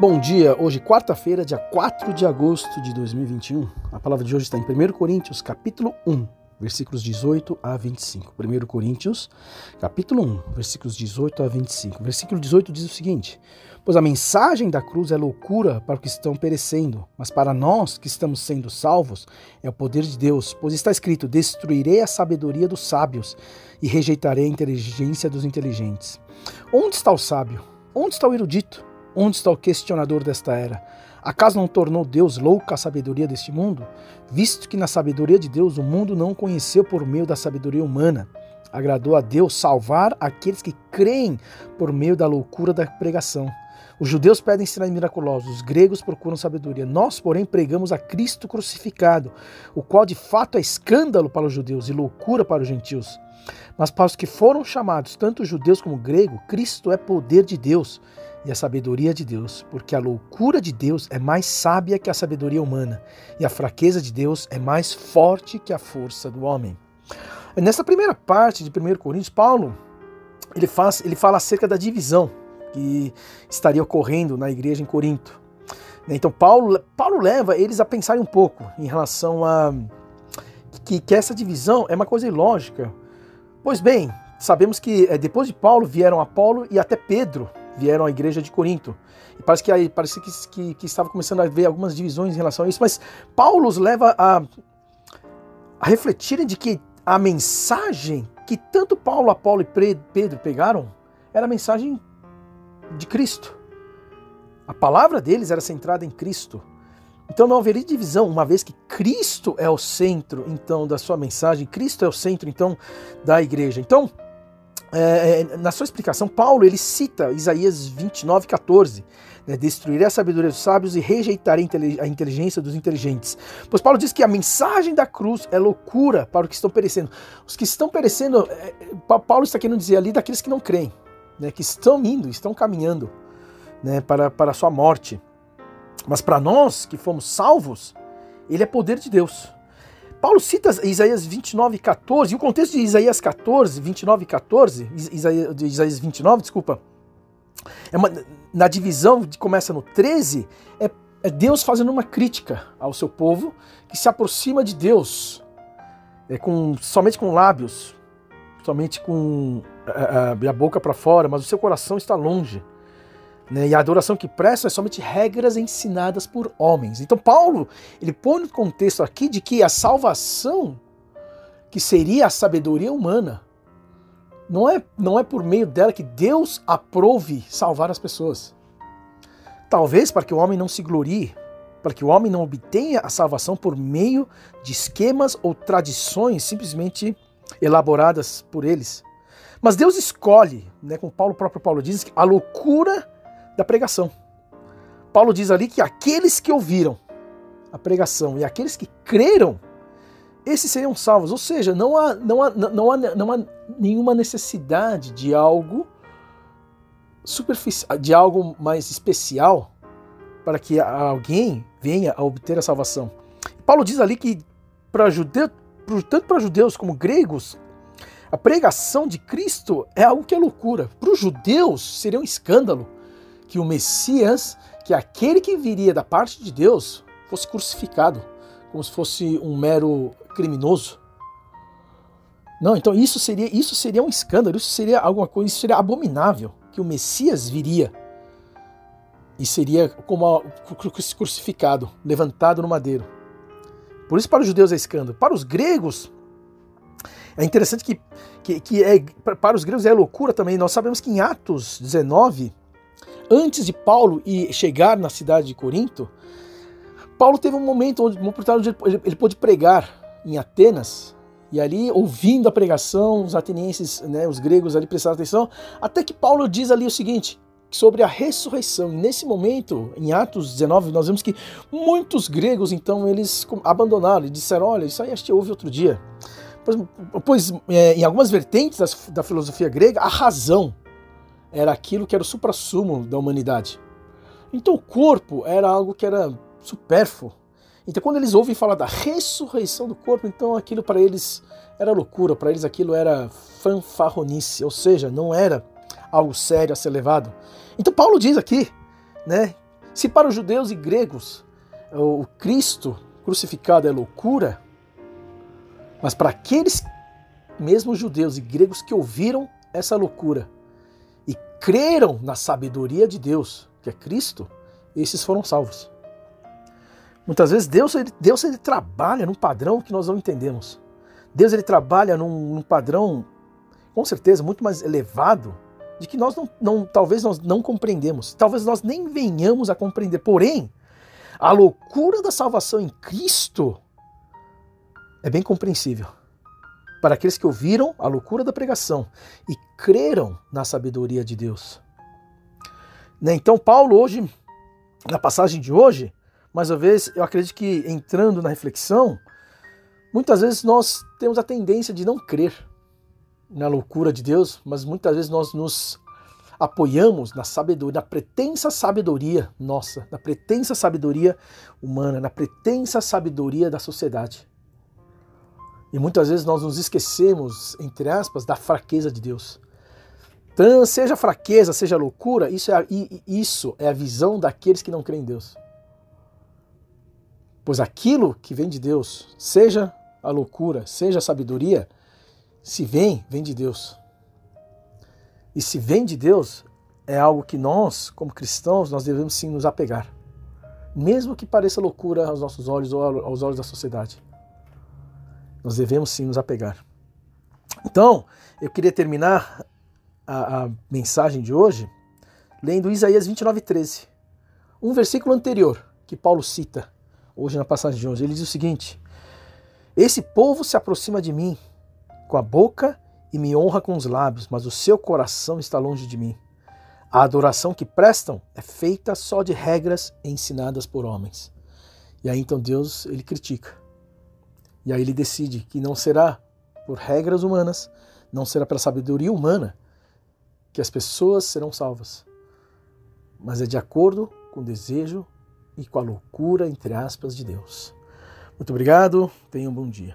Bom dia, hoje quarta-feira, dia 4 de agosto de 2021. A palavra de hoje está em 1 Coríntios, capítulo 1, versículos 18 a 25. 1 Coríntios, capítulo 1, versículos 18 a 25. Versículo 18 diz o seguinte: Pois a mensagem da cruz é loucura para os que estão perecendo, mas para nós que estamos sendo salvos é o poder de Deus, pois está escrito: Destruirei a sabedoria dos sábios e rejeitarei a inteligência dos inteligentes. Onde está o sábio? Onde está o erudito? Onde está o questionador desta era? Acaso não tornou Deus louca a sabedoria deste mundo? Visto que na sabedoria de Deus o mundo não conheceu por meio da sabedoria humana. Agradou a Deus salvar aqueles que creem por meio da loucura da pregação. Os judeus pedem sinais miraculosos, os gregos procuram sabedoria. Nós, porém, pregamos a Cristo crucificado, o qual de fato é escândalo para os judeus e loucura para os gentios. Mas para os que foram chamados, tanto judeus como grego, Cristo é poder de Deus e a sabedoria de Deus, porque a loucura de Deus é mais sábia que a sabedoria humana, e a fraqueza de Deus é mais forte que a força do homem. Nessa primeira parte de 1 Coríntios, Paulo ele, faz, ele fala acerca da divisão que estaria ocorrendo na igreja em Corinto. Então Paulo, Paulo leva eles a pensarem um pouco em relação a que, que essa divisão é uma coisa ilógica. Pois bem, sabemos que é, depois de Paulo vieram Apolo e até Pedro vieram à igreja de Corinto. E parece que aí parece que, que, que, estava começando a haver algumas divisões em relação a isso, mas Paulo os leva a, a refletirem de que a mensagem que tanto Paulo, Apolo e Pedro pegaram era a mensagem de Cristo. A palavra deles era centrada em Cristo. Então não haveria divisão, uma vez que Cristo é o centro, então, da sua mensagem, Cristo é o centro, então, da igreja. Então, é, é, na sua explicação, Paulo ele cita Isaías 29, 14. Né, Destruirei a sabedoria dos sábios e rejeitarei a inteligência dos inteligentes. Pois Paulo diz que a mensagem da cruz é loucura para os que estão perecendo. Os que estão perecendo, é, é Paulo está querendo dizer ali daqueles que não creem, né, que estão indo, estão caminhando né, para, para a sua morte. Mas para nós que fomos salvos, ele é poder de Deus. Paulo cita Isaías 29, 14, e o contexto de Isaías 14, 29 e 14, Isaías, de Isaías 29, desculpa, é uma, na divisão que começa no 13, é, é, Deus fazendo uma crítica ao seu povo que se aproxima de Deus é, com, somente com lábios, somente com a, a, a boca para fora, mas o seu coração está longe. Né? E a adoração que presta é somente regras ensinadas por homens. Então Paulo ele põe no contexto aqui de que a salvação, que seria a sabedoria humana, não é, não é por meio dela que Deus aprove salvar as pessoas. Talvez para que o homem não se glorie, para que o homem não obtenha a salvação por meio de esquemas ou tradições simplesmente elaboradas por eles. Mas Deus escolhe, né, como Paulo, próprio Paulo diz, a loucura da pregação. Paulo diz ali que aqueles que ouviram a pregação e aqueles que creram, esses seriam salvos. Ou seja, não há, não há, não há, não há nenhuma necessidade de algo superficial, de algo mais especial para que alguém venha a obter a salvação. Paulo diz ali que para judeu, tanto para judeus como gregos, a pregação de Cristo é algo que é loucura. Para os judeus seria um escândalo que o Messias, que aquele que viria da parte de Deus, fosse crucificado, como se fosse um mero criminoso. Não, então isso seria isso seria um escândalo, isso seria alguma coisa, isso seria abominável que o Messias viria e seria como crucificado, levantado no madeiro. Por isso para os judeus é escândalo. Para os gregos é interessante que, que, que é, para os gregos é loucura também. Nós sabemos que em Atos 19 antes de Paulo ir chegar na cidade de Corinto, Paulo teve um momento, onde, uma oportunidade onde ele, ele pôde pregar em Atenas, e ali, ouvindo a pregação, os atenienses, né, os gregos ali prestaram atenção, até que Paulo diz ali o seguinte, sobre a ressurreição. E nesse momento, em Atos 19, nós vemos que muitos gregos, então, eles abandonaram e disseram, olha, isso aí acho que houve outro dia. Pois, pois é, em algumas vertentes da filosofia grega, a razão era aquilo que era o suprassumo da humanidade. Então o corpo era algo que era supérfluo. Então quando eles ouvem falar da ressurreição do corpo, então aquilo para eles era loucura, para eles aquilo era fanfarronice, ou seja, não era algo sério a ser levado. Então Paulo diz aqui, né, Se para os judeus e gregos o Cristo crucificado é loucura, mas para aqueles mesmos judeus e gregos que ouviram essa loucura e creram na sabedoria de Deus, que é Cristo, esses foram salvos. Muitas vezes Deus ele, Deus ele trabalha num padrão que nós não entendemos. Deus ele trabalha num, num padrão, com certeza, muito mais elevado, de que nós não, não, talvez nós não compreendemos. Talvez nós nem venhamos a compreender. Porém, a loucura da salvação em Cristo é bem compreensível. Para aqueles que ouviram a loucura da pregação e creram na sabedoria de Deus. Né, então, Paulo, hoje, na passagem de hoje, mais uma vez, eu acredito que entrando na reflexão, muitas vezes nós temos a tendência de não crer na loucura de Deus, mas muitas vezes nós nos apoiamos na sabedoria, na pretensa sabedoria nossa, na pretensa sabedoria humana, na pretensa sabedoria da sociedade. E muitas vezes nós nos esquecemos, entre aspas, da fraqueza de Deus. Então, seja fraqueza, seja loucura, isso é, isso é a visão daqueles que não creem em Deus. Pois aquilo que vem de Deus, seja a loucura, seja a sabedoria, se vem, vem de Deus. E se vem de Deus, é algo que nós, como cristãos, nós devemos sim nos apegar. Mesmo que pareça loucura aos nossos olhos ou aos olhos da sociedade. Nós devemos sim nos apegar. Então, eu queria terminar a, a mensagem de hoje lendo Isaías 29, 13. Um versículo anterior que Paulo cita hoje na passagem de hoje. Ele diz o seguinte: Esse povo se aproxima de mim com a boca e me honra com os lábios, mas o seu coração está longe de mim. A adoração que prestam é feita só de regras ensinadas por homens. E aí então Deus ele critica. E aí ele decide que não será por regras humanas, não será pela sabedoria humana que as pessoas serão salvas, mas é de acordo com o desejo e com a loucura, entre aspas, de Deus. Muito obrigado, tenha um bom dia.